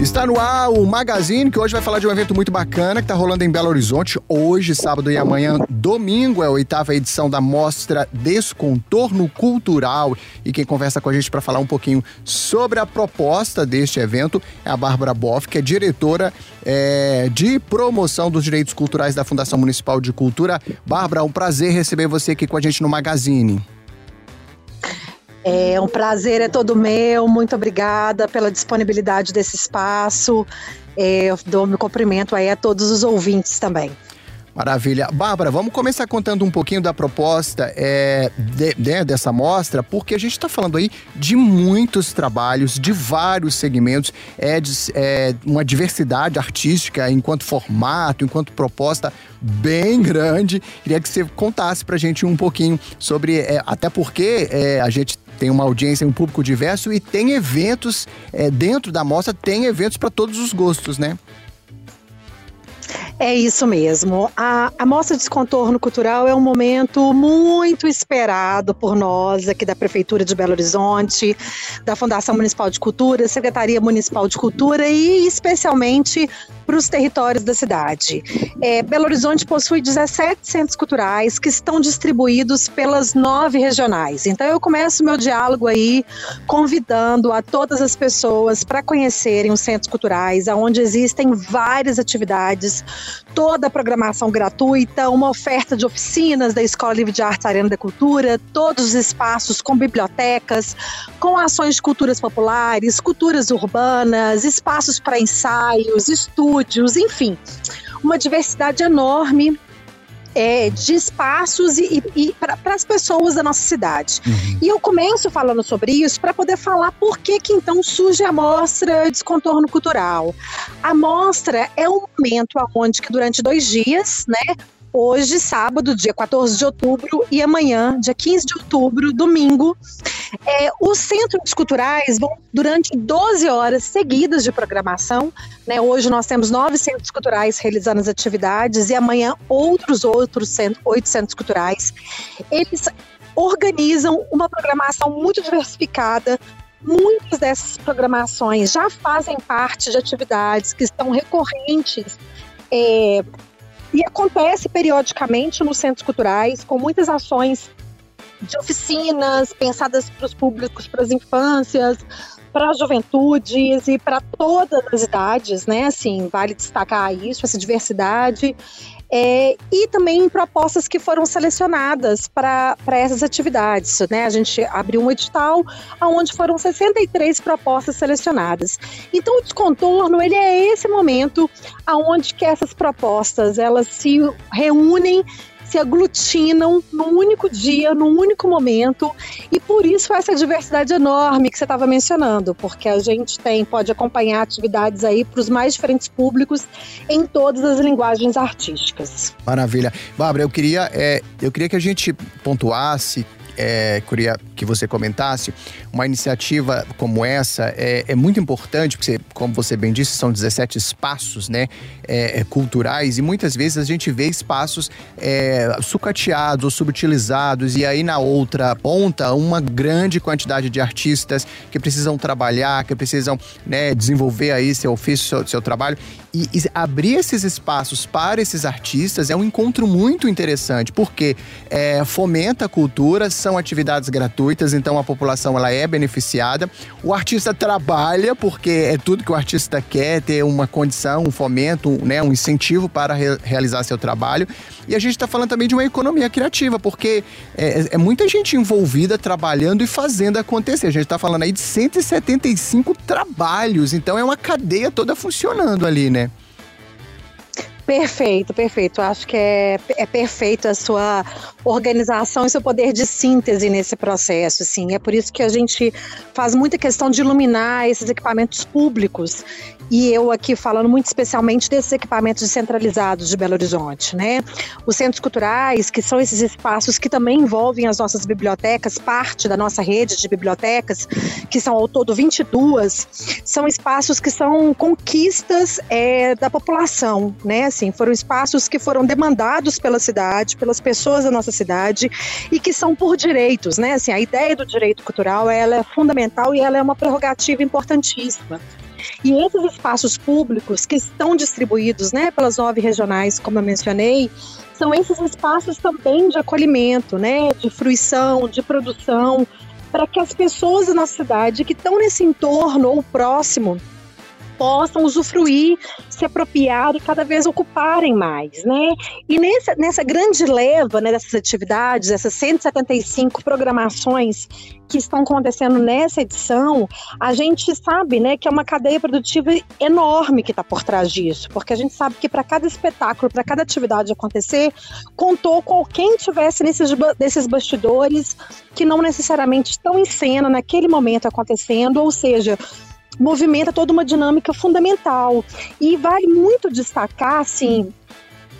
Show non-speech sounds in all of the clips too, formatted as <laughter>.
Está no ar o Magazine, que hoje vai falar de um evento muito bacana que está rolando em Belo Horizonte. Hoje, sábado e amanhã, domingo, é a oitava edição da Mostra Descontorno Cultural. E quem conversa com a gente para falar um pouquinho sobre a proposta deste evento é a Bárbara Boff, que é diretora é, de promoção dos direitos culturais da Fundação Municipal de Cultura. Bárbara, é um prazer receber você aqui com a gente no Magazine. É um prazer, é todo meu. Muito obrigada pela disponibilidade desse espaço. É, eu dou meu cumprimento aí a todos os ouvintes também. Maravilha. Bárbara, vamos começar contando um pouquinho da proposta é, de, de, né, dessa mostra, porque a gente está falando aí de muitos trabalhos, de vários segmentos, é, de, é uma diversidade artística enquanto formato, enquanto proposta bem grande. Queria que você contasse para a gente um pouquinho sobre, é, até porque é, a gente tem uma audiência, um público diverso e tem eventos é, dentro da mostra, tem eventos para todos os gostos, né? É isso mesmo. A, a Mostra de Descontorno Cultural é um momento muito esperado por nós aqui da Prefeitura de Belo Horizonte, da Fundação Municipal de Cultura, Secretaria Municipal de Cultura e especialmente para os territórios da cidade. É, Belo Horizonte possui 17 centros culturais que estão distribuídos pelas nove regionais. Então eu começo meu diálogo aí convidando a todas as pessoas para conhecerem os centros culturais, onde existem várias atividades, toda a programação gratuita, uma oferta de oficinas da Escola Livre de Artes Arena da Cultura, todos os espaços com bibliotecas, com ações de culturas populares, culturas urbanas, espaços para ensaios, estúdios, enfim, uma diversidade enorme é, de espaços e, e, para as pessoas da nossa cidade. Uhum. E eu começo falando sobre isso para poder falar por que, que então surge a mostra Descontorno Cultural. A mostra é um momento onde que durante dois dias, né, hoje, sábado, dia 14 de outubro, e amanhã, dia 15 de outubro, domingo. É, os centros culturais vão durante 12 horas seguidas de programação. Né? Hoje nós temos nove centros culturais realizando as atividades e amanhã outros outros centros, oito centros culturais. Eles organizam uma programação muito diversificada, Muitas dessas programações já fazem parte de atividades que estão recorrentes é, e acontece periodicamente nos centros culturais, com muitas ações de oficinas pensadas para os públicos, para as infâncias, para as juventudes e para todas as idades, né? Assim, vale destacar isso, essa diversidade. É, e também propostas que foram selecionadas para essas atividades. Né? A gente abriu um edital onde foram 63 propostas selecionadas. Então, o descontorno ele é esse momento aonde que essas propostas elas se reúnem se aglutinam num único dia, num único momento, e por isso essa diversidade enorme que você estava mencionando, porque a gente tem pode acompanhar atividades aí para os mais diferentes públicos em todas as linguagens artísticas. Maravilha, Bárbara, eu queria é, eu queria que a gente pontuasse é, queria que você comentasse. Uma iniciativa como essa é, é muito importante, porque, como você bem disse, são 17 espaços né, é, é, culturais e muitas vezes a gente vê espaços é, sucateados ou subutilizados, e aí na outra ponta, uma grande quantidade de artistas que precisam trabalhar, que precisam né, desenvolver aí seu ofício, seu, seu trabalho. E, e, abrir esses espaços para esses artistas é um encontro muito interessante, porque é, fomenta a cultura, são atividades gratuitas, então a população ela é beneficiada. O artista trabalha, porque é tudo que o artista quer, ter uma condição, um fomento, né, um incentivo para re realizar seu trabalho. E a gente está falando também de uma economia criativa, porque é, é, muita gente envolvida trabalhando e fazendo acontecer. A gente está falando aí de 175 trabalhos, então é uma cadeia toda funcionando ali, né? Perfeito, perfeito. Acho que é, é perfeito a sua organização e seu poder de síntese nesse processo. Assim. É por isso que a gente faz muita questão de iluminar esses equipamentos públicos e eu aqui falando muito especialmente desses equipamentos descentralizados de Belo Horizonte, né? Os centros culturais, que são esses espaços que também envolvem as nossas bibliotecas, parte da nossa rede de bibliotecas, que são ao todo 22, são espaços que são conquistas é, da população, né? Assim, foram espaços que foram demandados pela cidade, pelas pessoas da nossa cidade e que são por direitos, né? Assim, a ideia do direito cultural ela é fundamental e ela é uma prerrogativa importantíssima. E esses espaços públicos que estão distribuídos né, pelas nove regionais, como eu mencionei, são esses espaços também de acolhimento, né, de fruição, de produção, para que as pessoas da nossa cidade que estão nesse entorno ou próximo possam usufruir, se apropriar e cada vez ocuparem mais, né? E nessa, nessa grande leva né, dessas atividades, essas 175 programações que estão acontecendo nessa edição, a gente sabe, né, que é uma cadeia produtiva enorme que está por trás disso, porque a gente sabe que para cada espetáculo, para cada atividade acontecer, contou com quem tivesse nesses, nesses bastidores que não necessariamente estão em cena naquele momento acontecendo, ou seja, movimenta toda uma dinâmica fundamental. E vale muito destacar, assim,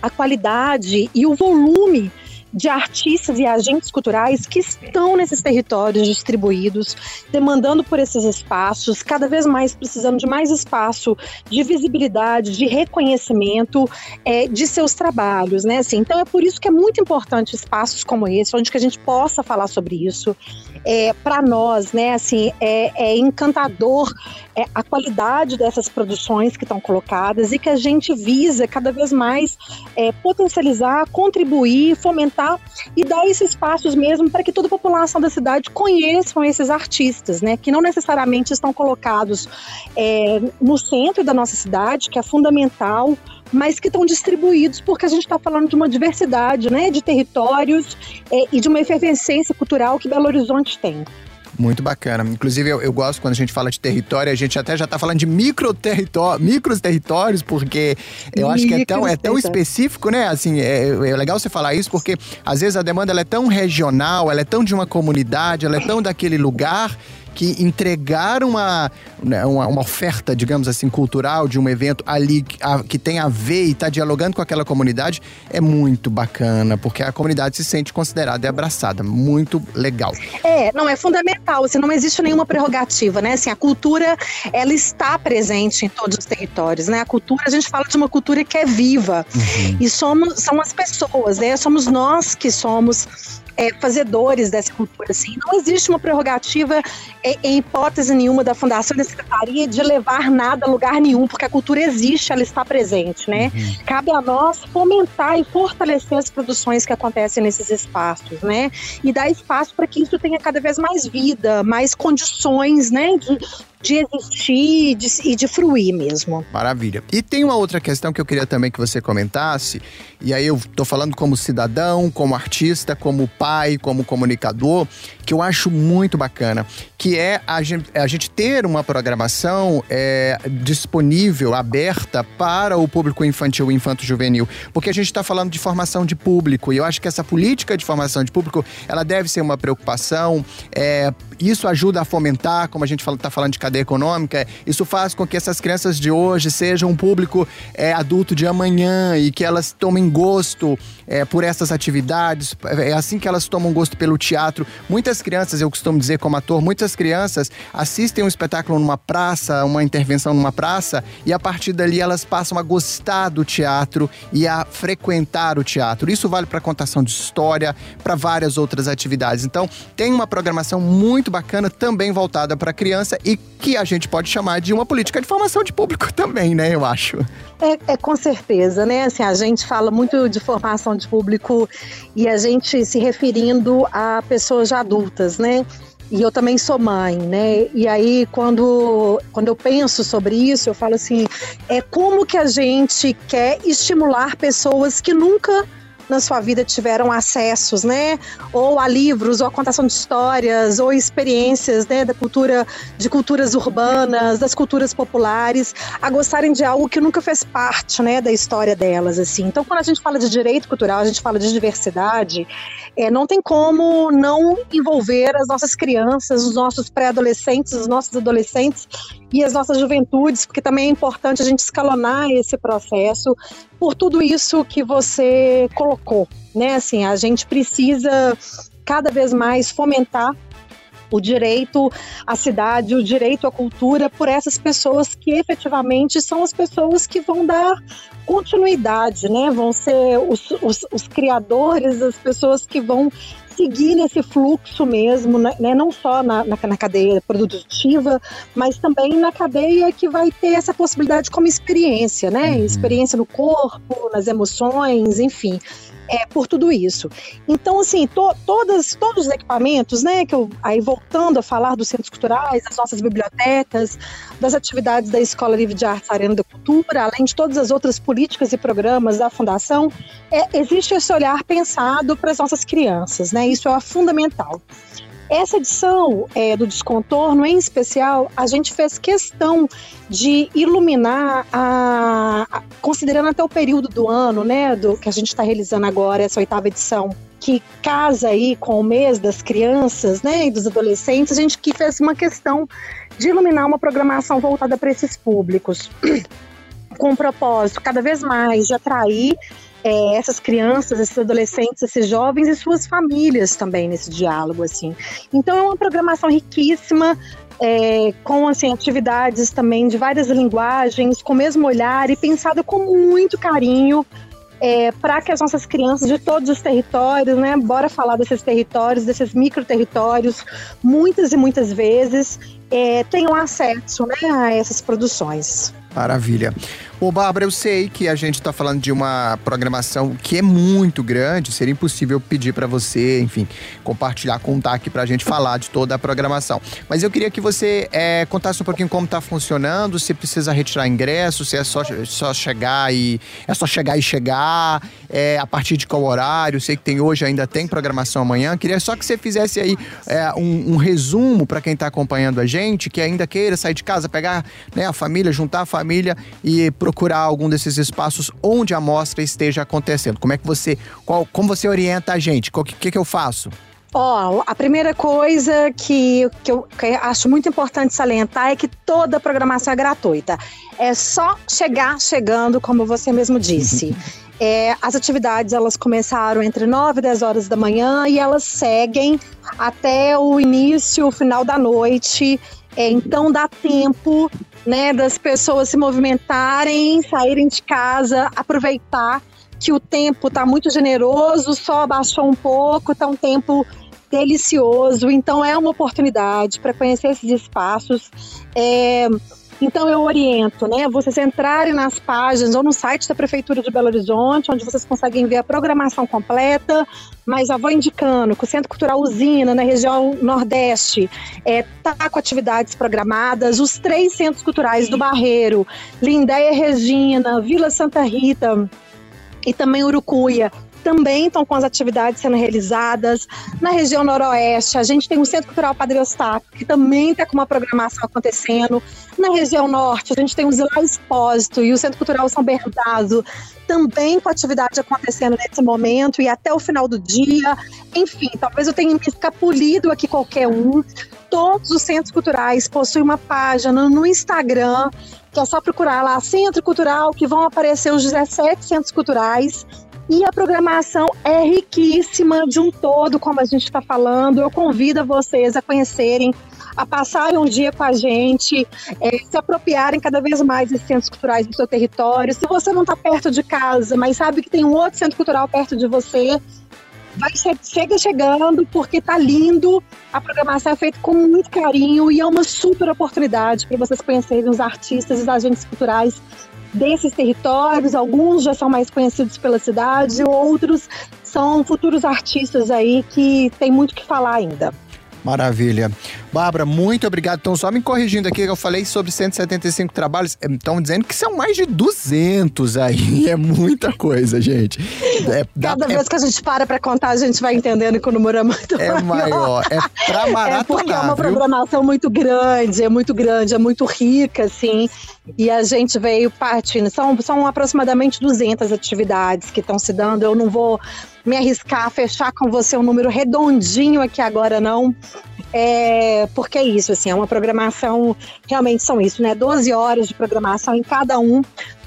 a qualidade e o volume de artistas e agentes culturais que estão nesses territórios distribuídos, demandando por esses espaços, cada vez mais precisando de mais espaço de visibilidade, de reconhecimento é, de seus trabalhos, né? Assim, então é por isso que é muito importante espaços como esse, onde que a gente possa falar sobre isso. É, Para nós, né? Assim, é, é encantador é, a qualidade dessas produções que estão colocadas e que a gente visa cada vez mais é, potencializar, contribuir, fomentar e dar esses espaços mesmo para que toda a população da cidade conheçam esses artistas, né? Que não necessariamente estão colocados é, no centro da nossa cidade, que é fundamental, mas que estão distribuídos porque a gente está falando de uma diversidade, né? De territórios é, e de uma efervescência cultural que Belo Horizonte tem. Muito bacana. Inclusive, eu, eu, gosto quando a gente fala de território, a gente até já está falando de micro micros territórios, porque eu acho que é tão, é tão específico, né? Assim, é, é, legal você falar isso, porque às vezes a demanda ela é tão regional, ela é tão de uma comunidade, ela é tão daquele lugar que entregar uma, né, uma, uma, oferta, digamos assim, cultural de um evento ali a, que tem a ver e está dialogando com aquela comunidade é muito bacana, porque a comunidade se sente considerada e abraçada. Muito legal. É, não, é fundamental. Assim, não existe nenhuma prerrogativa, né? Assim, a cultura, ela está presente em todos os territórios, né? A cultura, a gente fala de uma cultura que é viva. Uhum. E somos, são as pessoas, né? Somos nós que somos é, fazedores dessa cultura. Assim. Não existe uma prerrogativa, em, em hipótese nenhuma, da Fundação e da Secretaria de levar nada a lugar nenhum, porque a cultura existe, ela está presente. Né? Uhum. Cabe a nós fomentar e fortalecer as produções que acontecem nesses espaços, né? E dar espaço para que isso tenha cada vez mais vida, mais condições, né? De, de existir e de, e de fruir mesmo. Maravilha. E tem uma outra questão que eu queria também que você comentasse, e aí eu tô falando como cidadão, como artista, como pai, como comunicador, que eu acho muito bacana, que é a gente, a gente ter uma programação é, disponível, aberta para o público infantil e infanto-juvenil, porque a gente está falando de formação de público, e eu acho que essa política de formação de público, ela deve ser uma preocupação, é, isso ajuda a fomentar, como a gente está falando de cadeia econômica, isso faz com que essas crianças de hoje sejam um público é, adulto de amanhã e que elas tomem gosto é, por essas atividades, é assim que elas tomam gosto pelo teatro. Muitas crianças, eu costumo dizer como ator, muitas crianças assistem um espetáculo numa praça, uma intervenção numa praça, e a partir dali elas passam a gostar do teatro e a frequentar o teatro. Isso vale para contação de história, para várias outras atividades. Então, tem uma programação muito bacana também voltada para criança e que a gente pode chamar de uma política de formação de público <laughs> também, né? Eu acho. É, é, com certeza, né? Assim, a gente fala muito de formação de público e a gente se referindo a pessoas já adultas, né? E eu também sou mãe, né? E aí, quando, quando eu penso sobre isso, eu falo assim: é como que a gente quer estimular pessoas que nunca na sua vida tiveram acessos, né? Ou a livros, ou a contação de histórias, ou experiências, né? Da cultura, de culturas urbanas, das culturas populares, a gostarem de algo que nunca fez parte, né? Da história delas, assim. Então, quando a gente fala de direito cultural, a gente fala de diversidade, é, não tem como não envolver as nossas crianças, os nossos pré-adolescentes, os nossos adolescentes e as nossas juventudes, porque também é importante a gente escalonar esse processo por tudo isso que você colocou, né? Assim, a gente precisa cada vez mais fomentar o direito à cidade, o direito à cultura por essas pessoas que efetivamente são as pessoas que vão dar continuidade, né? Vão ser os, os, os criadores, as pessoas que vão seguir nesse fluxo mesmo, né? né não só na, na, na, cadeia produtiva, mas também na cadeia que vai ter essa possibilidade como experiência, né? Uhum. Experiência no corpo, nas emoções, enfim é, por tudo isso. Então, assim, to, todas, todos os equipamentos, né, que eu, aí voltando a falar dos centros culturais, das nossas bibliotecas, das atividades da Escola Livre de Artes Arena da Cultura, além de todas as outras políticas e programas da Fundação, é, existe esse olhar pensado para as nossas crianças, né, isso é fundamental. Essa edição é, do Descontorno, em especial, a gente fez questão de iluminar, a, a, considerando até o período do ano, né, do que a gente está realizando agora, essa oitava edição, que casa aí com o mês das crianças, né, e dos adolescentes, a gente que fez uma questão de iluminar uma programação voltada para esses públicos, <clears throat> com o propósito cada vez mais de atrair é, essas crianças, esses adolescentes, esses jovens e suas famílias também nesse diálogo, assim. Então é uma programação riquíssima, é, com assim, atividades também de várias linguagens, com o mesmo olhar e pensada com muito carinho é, para que as nossas crianças de todos os territórios, né, bora falar desses territórios, desses micro territórios, muitas e muitas vezes é, tenham acesso né, a essas produções. Maravilha. Ô, Bárbara, eu sei que a gente está falando de uma programação que é muito grande, seria impossível pedir para você, enfim, compartilhar, contar aqui para a gente falar de toda a programação. Mas eu queria que você é, contasse um pouquinho como está funcionando, se precisa retirar ingresso, se é só, só chegar e é só chegar e chegar, é, a partir de qual horário. Sei que tem hoje, ainda tem programação amanhã. Queria só que você fizesse aí é, um, um resumo para quem está acompanhando a gente, que ainda queira sair de casa, pegar né, a família, juntar a família e procurar algum desses espaços onde a mostra esteja acontecendo? Como é que você, qual, como você orienta a gente? O que, que eu faço? Ó, oh, a primeira coisa que, que eu que acho muito importante salientar é que toda a programação é gratuita. É só chegar chegando, como você mesmo disse. <laughs> É, as atividades elas começaram entre 9 e 10 horas da manhã e elas seguem até o início, o final da noite. É, então dá tempo né, das pessoas se movimentarem, saírem de casa, aproveitar que o tempo está muito generoso, só abaixou um pouco, está um tempo delicioso. Então é uma oportunidade para conhecer esses espaços. É, então eu oriento, né, vocês entrarem nas páginas ou no site da Prefeitura de Belo Horizonte, onde vocês conseguem ver a programação completa, mas já vou indicando que o Centro Cultural Usina, na região Nordeste, é, tá com atividades programadas, os três centros culturais do Barreiro, Lindéia Regina, Vila Santa Rita, e também Urucuia também estão com as atividades sendo realizadas. Na região noroeste, a gente tem o Centro Cultural Padre Eustáquio, que também está com uma programação acontecendo. Na região norte, a gente tem o Zilá Expósito e o Centro Cultural São Bernardo, também com atividade acontecendo nesse momento e até o final do dia. Enfim, talvez eu tenha me escapulido aqui qualquer um. Todos os centros culturais possuem uma página no Instagram que é só procurar lá Centro Cultural, que vão aparecer os 17 centros culturais e a programação é riquíssima de um todo, como a gente está falando. Eu convido vocês a conhecerem, a passarem um dia com a gente, é, se apropriarem cada vez mais dos centros culturais do seu território. Se você não está perto de casa, mas sabe que tem um outro centro cultural perto de você, vai chega chegando porque tá lindo. A programação é feita com muito carinho e é uma super oportunidade para vocês conhecerem os artistas e os agentes culturais desses territórios, alguns já são mais conhecidos pela cidade, outros são futuros artistas aí que tem muito que falar ainda. Maravilha. Bárbara, muito obrigado. Então, só me corrigindo aqui, eu falei sobre 175 trabalhos, estão dizendo que são mais de 200 aí. <laughs> É muita coisa, gente. É, Cada vez que a gente para para contar, a gente vai entendendo que o número é muito é maior. É pra maratonar, <laughs> É porque é uma viu? programação muito grande, é muito grande, é muito rica, assim. E a gente veio partindo. São, são aproximadamente 200 atividades que estão se dando. Eu não vou me arriscar a fechar com você um número redondinho aqui agora, não. É, porque é isso, assim, é uma programação, realmente são isso, né? 12 horas de programação em cada um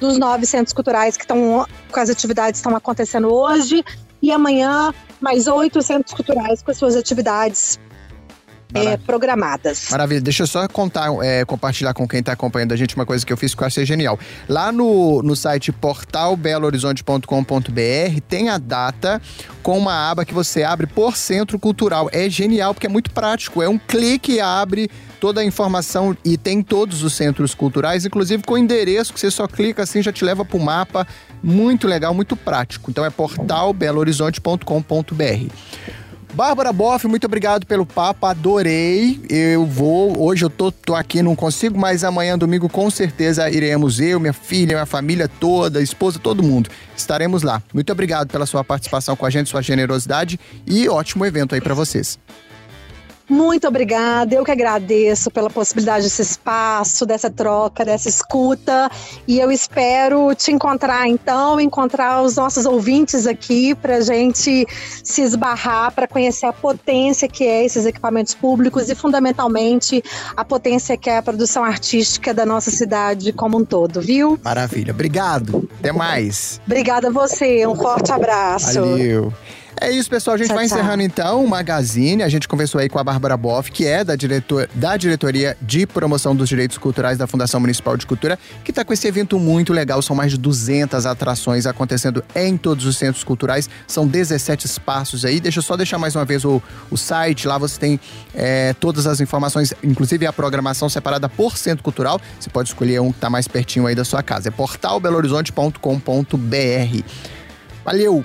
dos nove centros culturais que estão com as atividades estão acontecendo hoje. E amanhã, mais oito centros culturais com as suas atividades é, programadas. Maravilha. Deixa eu só contar, é, compartilhar com quem está acompanhando a gente uma coisa que eu fiz que eu achei genial. Lá no, no site portalbelohorizonte.com.br tem a data com uma aba que você abre por centro cultural. É genial porque é muito prático. É um clique e abre toda a informação e tem todos os centros culturais, inclusive com endereço que você só clica assim já te leva para o mapa. Muito legal, muito prático. Então é portalbelohorizonte.com.br. Bárbara Boff, muito obrigado pelo papo, adorei. Eu vou, hoje eu tô, tô aqui, não consigo, mas amanhã, domingo, com certeza iremos eu, minha filha, minha família toda, esposa, todo mundo. Estaremos lá. Muito obrigado pela sua participação com a gente, sua generosidade e ótimo evento aí para vocês. Muito obrigada, eu que agradeço pela possibilidade desse espaço, dessa troca, dessa escuta. E eu espero te encontrar então, encontrar os nossos ouvintes aqui para gente se esbarrar, para conhecer a potência que é esses equipamentos públicos e, fundamentalmente, a potência que é a produção artística da nossa cidade como um todo, viu? Maravilha, obrigado. Até mais. Obrigada a você, um forte abraço. Valeu. É isso, pessoal. A gente tchau, vai tchau. encerrando então o Magazine. A gente conversou aí com a Bárbara Boff, que é da, diretor, da Diretoria de Promoção dos Direitos Culturais da Fundação Municipal de Cultura, que está com esse evento muito legal. São mais de 200 atrações acontecendo em todos os centros culturais. São 17 espaços aí. Deixa eu só deixar mais uma vez o, o site. Lá você tem é, todas as informações, inclusive a programação separada por centro cultural. Você pode escolher um que está mais pertinho aí da sua casa. É portalbelohorizonte.com.br. Valeu!